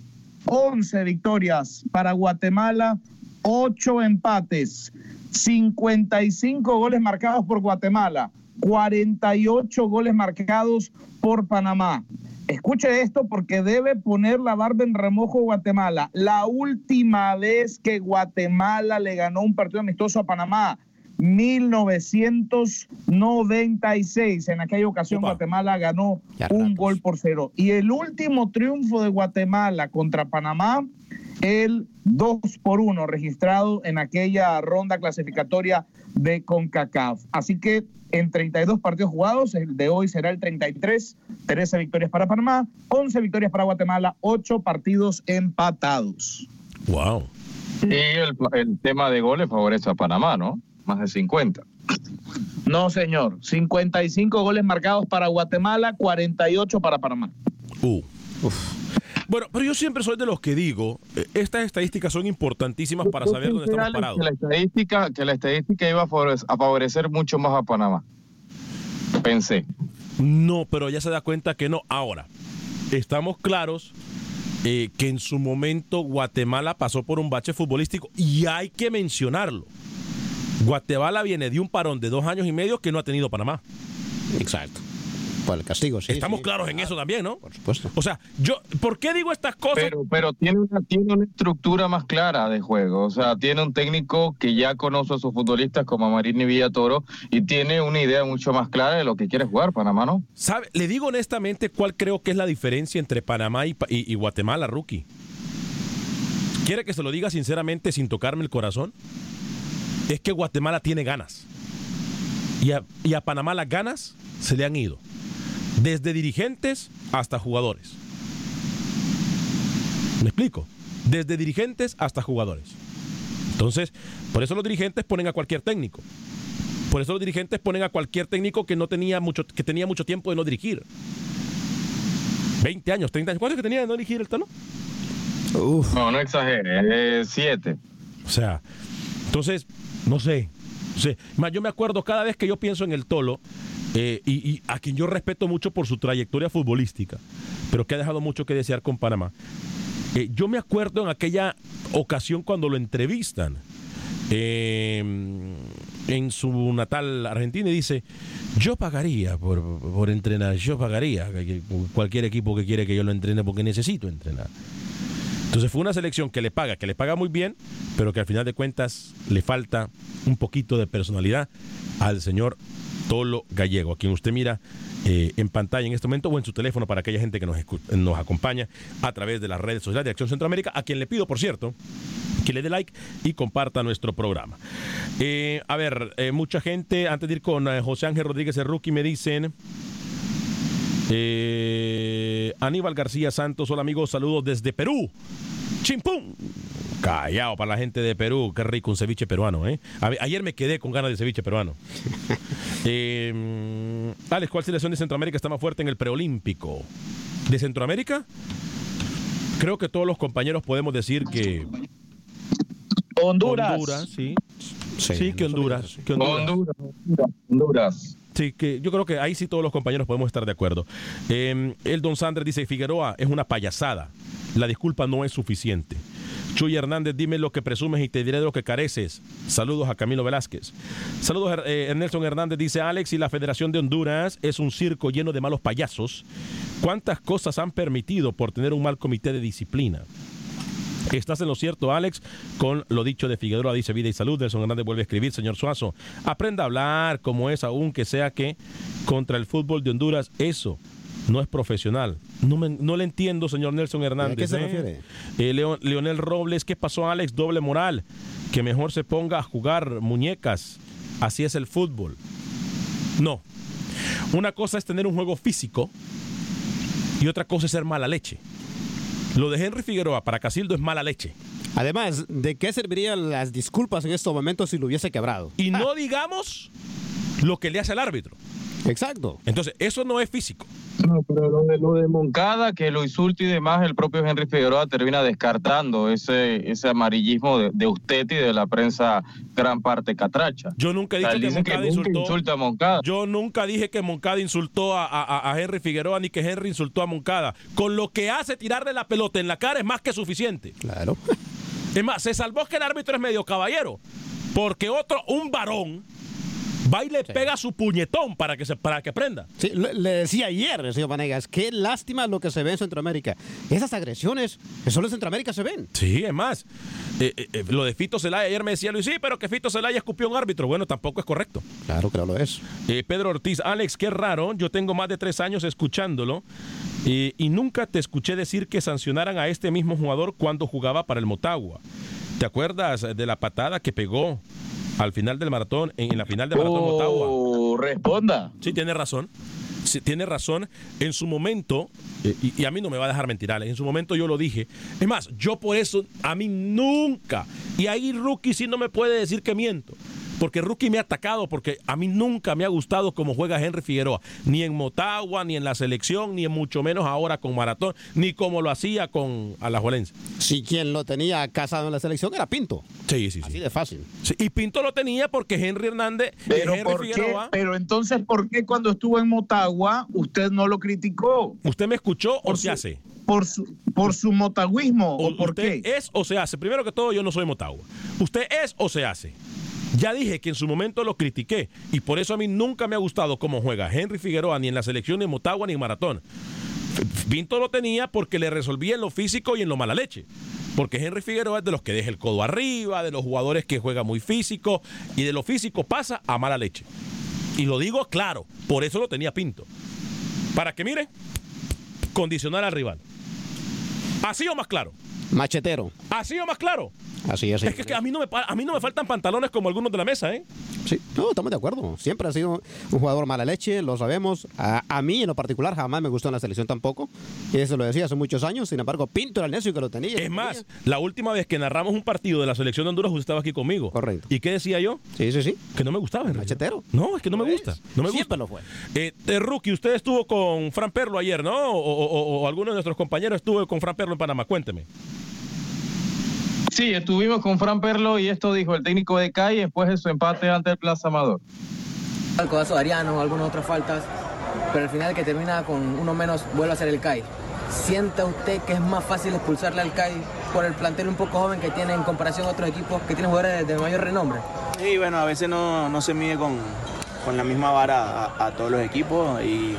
11 victorias para Guatemala, 8 empates, 55 goles marcados por Guatemala, 48 goles marcados por Panamá. Escuche esto porque debe poner la barba en remojo Guatemala. La última vez que Guatemala le ganó un partido amistoso a Panamá, 1996. En aquella ocasión Guatemala ganó un gol por cero. Y el último triunfo de Guatemala contra Panamá, el 2 por 1 registrado en aquella ronda clasificatoria de CONCACAF. Así que en 32 partidos jugados, el de hoy será el 33, 13 victorias para Panamá, 11 victorias para Guatemala, 8 partidos empatados. Wow. Y el, el tema de goles favorece a Panamá, ¿no? Más de 50. No, señor. 55 goles marcados para Guatemala, 48 para Panamá. Uh. Bueno, pero yo siempre soy de los que digo, eh, estas estadísticas son importantísimas para Yo saber dónde estamos parados. Que la estadística, que la estadística iba a favorecer, a favorecer mucho más a Panamá. Pensé. No, pero ya se da cuenta que no. Ahora, estamos claros eh, que en su momento Guatemala pasó por un bache futbolístico y hay que mencionarlo. Guatemala viene de un parón de dos años y medio que no ha tenido Panamá. Exacto. Por el castigo, sí. Estamos sí. claros en eso también, ¿no? Por supuesto. O sea, yo, ¿por qué digo estas cosas? Pero, pero tiene, una, tiene una estructura más clara de juego. O sea, tiene un técnico que ya conoce a sus futbolistas como Marini Villatoro y tiene una idea mucho más clara de lo que quiere jugar Panamá, ¿no? ¿Sabe? Le digo honestamente cuál creo que es la diferencia entre Panamá y, Pa- y- y Guatemala, rookie. ¿Quiere que se lo diga sinceramente sin tocarme el corazón? Es que Guatemala tiene ganas. Y a, y a Panamá las ganas se le han ido. Desde dirigentes hasta jugadores. ¿Me explico? Desde dirigentes hasta jugadores. Entonces, por eso los dirigentes ponen a cualquier técnico. Por eso los dirigentes ponen a cualquier técnico que no tenía mucho, que tenía mucho tiempo de no dirigir. 20 años, 30 años. ¿Cuántos que tenía de no dirigir el Tano? No, no exagere, eh, siete. O sea, entonces, no sé. sé. Más, yo me acuerdo cada vez que yo pienso en el Tolo, eh, y, a quien yo respeto mucho por su trayectoria futbolística, pero que ha dejado mucho que desear con Panamá. Eh, yo me acuerdo en aquella ocasión cuando lo entrevistan eh, en su natal Argentina y dice, yo pagaría por, entrenar, yo pagaría cualquier equipo que quiere que yo lo entrene porque necesito entrenar. Entonces fue una selección que le paga, que le paga muy bien, pero que al final de cuentas le falta un poquito de personalidad al señor Tolo Gallego, a quien usted mira eh, en pantalla en este momento o en su teléfono para aquella gente que nos, nos acompaña a través de las redes sociales de Acción Centroamérica, a quien le pido, por cierto, que le dé like y comparta nuestro programa. Eh, a ver, eh, mucha gente, antes de ir con José Ángel Rodríguez Rookie, me dicen... Eh, Aníbal García Santos, hola amigos, saludos desde Perú. Chimpum. Callado para la gente de Perú, qué rico un ceviche peruano, ¿eh? A- ayer me quedé con ganas de ceviche peruano. Eh, Alex, ¿cuál selección de Centroamérica está más fuerte en el preolímpico? ¿De Centroamérica? Creo que todos los compañeros podemos decir que Honduras. Honduras, sí. Sí, que Honduras. que Honduras. Honduras. Honduras. Sí, que yo creo que ahí sí todos los compañeros podemos estar de acuerdo. Eh, el Don Sanders dice, Figueroa es una payasada. La disculpa no es suficiente. Chuy Hernández, dime lo que presumes y te diré de lo que careces. Saludos a Camilo Velázquez. Saludos, eh, Nelson Hernández dice, Alex, y la Federación de Honduras es un circo lleno de malos payasos. ¿Cuántas cosas han permitido por tener un mal comité de disciplina? Estás en lo cierto, Alex, con lo dicho de Figueroa, dice Vida y Salud. Nelson Hernández vuelve a escribir, señor Suazo. Aprenda a hablar como es, aunque sea que contra el fútbol de Honduras, eso no es profesional. No, me- no le entiendo, señor Nelson Hernández. qué se ¿eh? refiere? Eh, Leo- Leonel Robles, ¿qué pasó, Alex? Doble moral. Que mejor se ponga a jugar muñecas. Así es el fútbol. No. Una cosa es tener un juego físico y otra cosa es ser mala leche. Lo de Henry Figueroa para Casildo es mala leche. Además, ¿de qué servirían las disculpas en estos momentos si lo hubiese quebrado? Y no digamos lo que le hace al árbitro. Exacto. Entonces, eso no es físico. No, pero lo de, lo de Moncada, que lo insulta y demás, el propio Henry Figueroa termina descartando ese, ese amarillismo de, de usted y de la prensa gran parte catracha. Yo nunca he O sea, que Moncada nunca insultó. insulta a Moncada. Yo nunca dije que Moncada insultó a, a- a Henry Figueroa ni que Henry insultó a Moncada. Con lo que hace tirarle la pelota en la cara es más que suficiente. Claro. Es más, se salvó que el árbitro es medio caballero. Porque otro, un varón, va y le pega su puñetón para que, se, para que prenda. Sí, le, decía ayer, señor Vanegas, qué lástima lo que se ve en Centroamérica. Esas agresiones que solo en Centroamérica se ven. Sí, es más. eh, eh, eh, lo de Fito Zelaya, ayer me decía Luis, sí, pero que Fito Zelaya escupió un árbitro. Bueno, tampoco es correcto. Claro, claro lo es. Eh, Pedro Ortiz, Alex, qué raro. Yo tengo más de tres años escuchándolo y nunca te escuché decir que sancionaran a este mismo jugador cuando jugaba para el Motagua. ¿Te acuerdas de la patada que pegó al final del maratón, en, en la final del maratón? Oh, responda. Sí, tiene razón. Sí, tiene razón. En su momento, eh, y, y a mí no me va a dejar mentir, Alex, en su momento yo lo dije. Es más, yo por eso, a mí nunca, y ahí Rookie sí no me puede decir que miento. Porque Rookie me ha atacado, porque a mí nunca me ha gustado cómo juega Henry Figueroa. Ni en Motagua, ni en la selección, ni en mucho menos ahora con Maratón, ni como lo hacía con Alajuelense. Si quien lo tenía casado en la selección era Pinto. Sí, sí, sí. Así de fácil. Sí, y Pinto lo tenía porque Henry Hernández, Pero, Henry ¿por qué? Figueroa. Pero entonces, ¿por qué cuando estuvo en Motagua usted no lo criticó? ¿Usted me escuchó o se hace? Por su, por su motagüismo o, por ¿Usted qué? es o se hace? Primero que todo, yo no soy Motagua. ¿Usted es o se hace? Ya dije que en su momento lo critiqué y por eso a mí nunca me ha gustado cómo juega Henry Figueroa ni en la selección ni en Motagua ni en Maratón. Pinto lo tenía porque le resolvía en lo físico y en lo mala leche. Porque Henry Figueroa es de los que deja el codo arriba, de los jugadores que juega muy físico y de lo físico pasa a mala leche. Y lo digo claro, por eso lo tenía Pinto. Para que mire, condicionar al rival. Así o más claro. Machetero. Así o más claro. Así es. Es que, que a, mí no me, a mí no me faltan pantalones como algunos de la mesa, ¿eh? Sí, no, estamos de acuerdo. Siempre ha sido un jugador mala leche, lo sabemos. A, a mí en lo particular jamás me gustó en la selección tampoco. Y eso lo decía hace muchos años. Sin embargo, Pinto era el necio que lo tenía. Es más, la última vez que narramos un partido de la selección de Honduras, usted estaba aquí conmigo. Correcto. ¿Y qué decía yo? Sí, sí, sí. Que no me gustaba. Machetero. No, es que no me gusta. No me Siempre gusta. lo fue. Eh, Rookie, usted estuvo con Fran Perlo ayer, ¿no? O, o- o- o alguno de nuestros compañeros estuvo con Fran Perlo en Panamá. Cuénteme. Sí, estuvimos con Fran Perlo y esto dijo el técnico de CAI después de su empate ante el Plaza Amador. El codazo de Ariano, algunas otras faltas, pero al final que termina con uno menos vuelve a ser el CAI. ¿Sienta usted que es más fácil expulsarle al CAI por el plantel un poco joven que tiene en comparación a otros equipos que tienen jugadores de, de mayor renombre? Sí, bueno, a veces no, no se mide con, con la misma vara a, a, todos los equipos y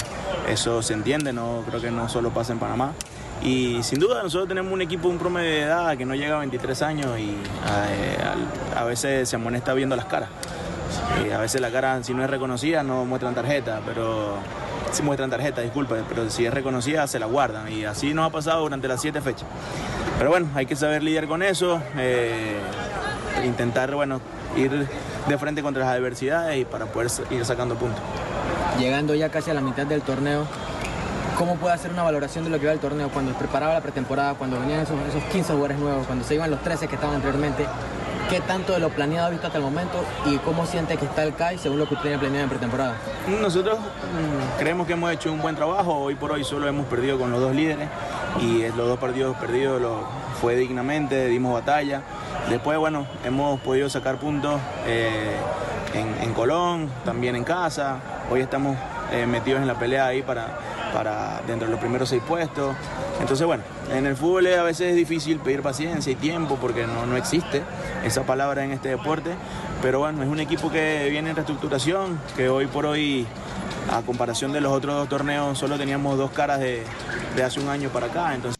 eso se entiende, no creo que no solo pasa en Panamá. Y sin duda nosotros tenemos un equipo, un promedio de edad que no llega a 23 años y a, a, veces se amonesta viendo las caras. Y a veces la cara, si no es reconocida, no muestran tarjeta, pero sí muestran tarjeta, disculpa, pero si es reconocida, se la guardan. Y así nos ha pasado durante las siete fechas. Pero bueno, hay que saber lidiar con eso, eh, intentar, bueno, ir de frente contra las adversidades y para poder ir sacando puntos. Llegando ya casi a la mitad del torneo, ¿cómo puede hacer una valoración de lo que va el torneo? Cuando preparaba la pretemporada, cuando venían esos, esos 15 jugadores nuevos, cuando se iban los 13 que estaban anteriormente, ¿qué tanto de lo planeado ha visto hasta el momento y cómo siente que está el CAI según lo que usted tiene planeado en pretemporada? Nosotros mmm, creemos que hemos hecho un buen trabajo, hoy por hoy solo hemos perdido con los dos líderes y los dos partidos perdidos fue dignamente, dimos batalla. Después, bueno, hemos podido sacar puntos eh, en, en, Colón, también en casa. Hoy estamos eh, metidos en la pelea ahí para, para dentro de los primeros seis puestos. Entonces, bueno, en el fútbol a veces es difícil pedir paciencia y tiempo porque no, no existe esa palabra en este deporte. Pero bueno, es un equipo que viene en reestructuración, que hoy por hoy, a comparación de los otros dos torneos, solo teníamos dos caras de, de hace un año para acá. Entonces,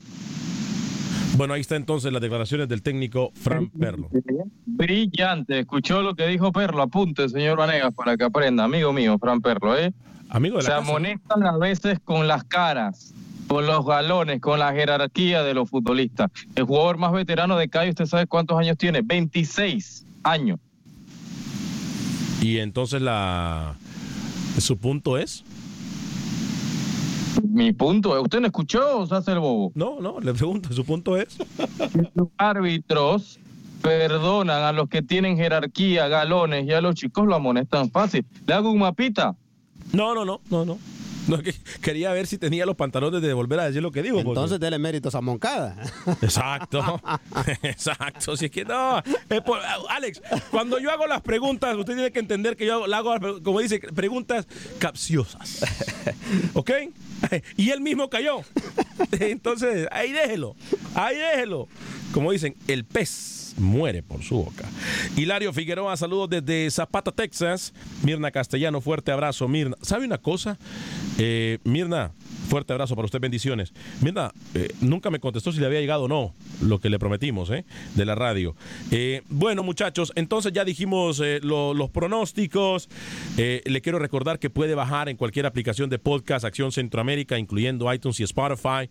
bueno, ahí está entonces las declaraciones del técnico Fran Perlo. Brillante, escuchó lo que dijo Perlo, apunte, señor Vanegas, para que aprenda, amigo mío, Fran Perlo, ¿eh? Amigo de la Se casa. amonestan a veces con las caras, con los galones, con la jerarquía de los futbolistas. El jugador más veterano de CAI, ¿usted sabe cuántos años tiene? 26 años. Y entonces la su punto es mi punto, ¿usted no escuchó o se hace el bobo? No, no, le pregunto, su punto es. Los árbitros perdonan a los que tienen jerarquía, galones, y a los chicos lo amonestan fácil. ¿Le hago un mapita? No, no, no, no, no. No, que quería ver si tenía los pantalones de volver a decir lo que digo. Entonces porque... dele méritos a Moncada. Exacto, exacto. Si es que no. Por, Alex, cuando yo hago las preguntas, usted tiene que entender que yo hago, como dice, preguntas capciosas. ¿Ok? Y él mismo cayó. Entonces, ahí déjelo. Ahí déjelo. Como dicen, el pez muere por su boca. Hilario Figueroa, saludos desde Zapata, Texas. Mirna Castellano, fuerte abrazo. Mirna, ¿sabe una cosa? Eh, Mirna, fuerte abrazo para usted, bendiciones. Mirna, eh, nunca me contestó si le había llegado o no lo que le prometimos eh, de la radio. Eh, bueno, muchachos, entonces ya dijimos eh, lo, los pronósticos. Le quiero recordar que puede bajar en cualquier aplicación de podcast Acción Centroamérica, incluyendo iTunes y Spotify.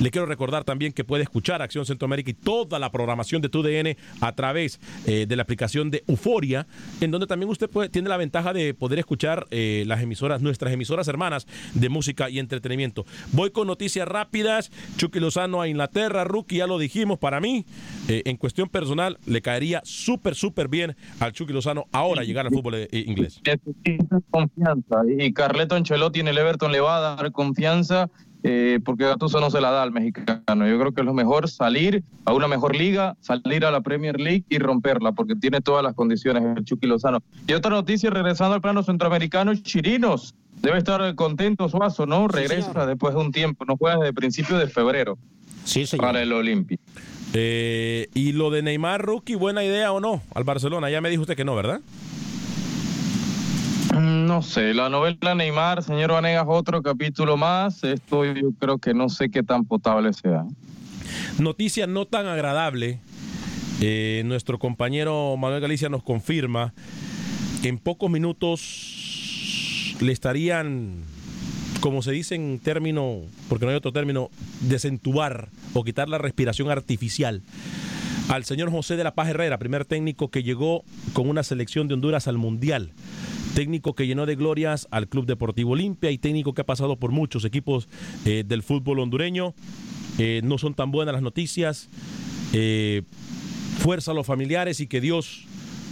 Le quiero recordar también que puede escuchar Acción Centroamérica y toda la programación de TUDN a través de la aplicación de Euforia, en donde también usted tiene la ventaja de poder escuchar las emisoras, nuestras emisoras hermanas de música y entretenimiento. Voy con noticias rápidas. Chucky Lozano a Inglaterra, rookie, ya lo dijimos. Para mí, eh, en cuestión personal, le caería súper, súper bien al Chucky Lozano ahora llegar al fútbol inglés. Confianza. Y Carleto Ancelotti en el Everton le va a dar confianza eh, porque Gattuso no se la da al mexicano. Yo creo que es lo mejor salir a una mejor liga, salir a la Premier League y romperla, porque tiene todas las condiciones el Chucky Lozano. Y otra noticia, regresando al plano centroamericano, Chirinos. Debe estar contento Suazo, ¿no? Regresa sí, después de un tiempo, no juega desde principios de febrero sí, señor. para el Olimpia. Eh, y lo de Neymar, rookie, buena idea o no al Barcelona. Ya me dijo usted que no, ¿verdad? No sé, la novela Neymar, señor Vanegas, otro capítulo más. Esto yo creo que no sé qué tan potable sea. Noticia no tan agradable. Eh, nuestro compañero Manuel Galicia nos confirma que en pocos minutos le estarían, como se dice en término, porque no hay otro término, desentubar o quitar la respiración artificial al señor José de la Paz Herrera, primer técnico que llegó con una selección de Honduras al Mundial técnico que llenó de glorias al Club Deportivo Olimpia y técnico que ha pasado por muchos equipos eh, del fútbol hondureño. Eh, no son tan buenas las noticias. Eh, fuerza a los familiares y que Dios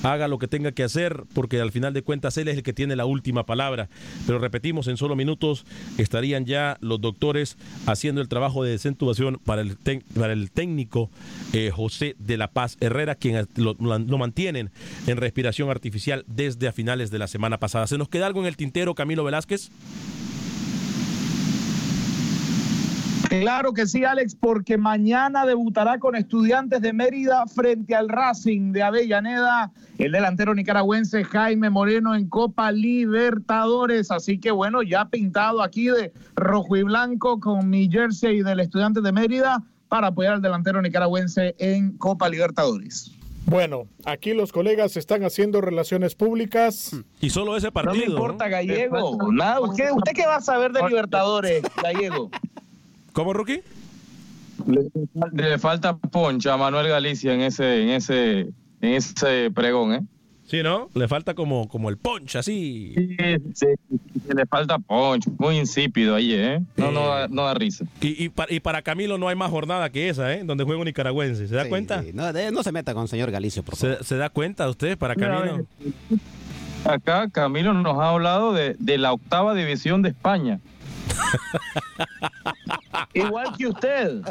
haga lo que tenga que hacer, porque al final de cuentas él es el que tiene la última palabra. Pero repetimos, en solo minutos estarían ya los doctores haciendo el trabajo de desentubación para el, técnico eh, José de la Paz Herrera, quien lo, lo, mantienen en respiración artificial desde a finales de la semana pasada. ¿Se nos queda algo en el tintero, Camilo Velázquez? Claro que sí, Alex, porque mañana debutará con Estudiantes de Mérida frente al Racing de Avellaneda, el delantero nicaragüense Jaime Moreno en Copa Libertadores. Así que bueno, ya pintado aquí de rojo y blanco con mi jersey del Estudiantes de Mérida para apoyar al delantero nicaragüense en Copa Libertadores. Bueno, aquí los colegas están haciendo relaciones públicas. Y solo ese partido. No me importa, Gallego. Nada, ¿usted, ¿Usted qué va a saber de Libertadores, Gallego? ¿Cómo, Rookie? Le, falta poncha a Manuel Galicia en ese, en ese, en ese pregón, ¿eh? Sí, ¿no? Le falta como, como el poncha, así. Sí, sí, le falta poncho, muy insípido ahí, ¿eh? No, no, da, no da risa. Y, y, para, y, para, Camilo no hay más jornada que esa, ¿eh? Donde juega un nicaragüense, ¿se da sí, cuenta? Sí. No, de, no, se meta con el señor Galicio, por favor. ¿Se, ¿Se, da cuenta usted para Camilo? Acá Camilo nos ha hablado de, de la octava división de España. igual que usted,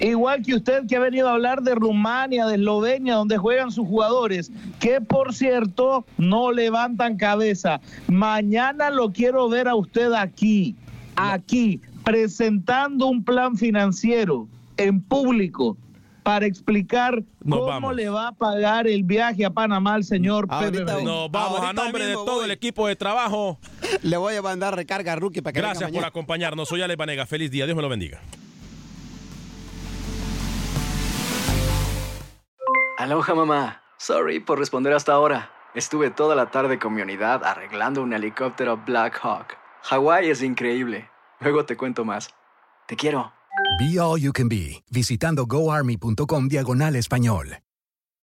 igual que usted que ha venido a hablar de Rumania, de Eslovenia, donde juegan sus jugadores, que por cierto no levantan cabeza. Mañana lo quiero ver a usted aquí, aquí, presentando un plan financiero en público para explicar Nos cómo vamos. le va a pagar el viaje a Panamá al señor Pepe. Nos vamos a nombre de todo el equipo de trabajo. Le voy a mandar recarga a Rookie para que Gracias venga por acompañarnos. Soy Ale Banega. Feliz día. Dios me lo bendiga. Aloha mamá. Sorry por responder hasta ahora. Estuve toda la tarde con mi unidad arreglando un helicóptero Black Hawk. Hawái es increíble. Luego te cuento más. Te quiero. Be All You Can Be, visitando goarmy.com diagonal español.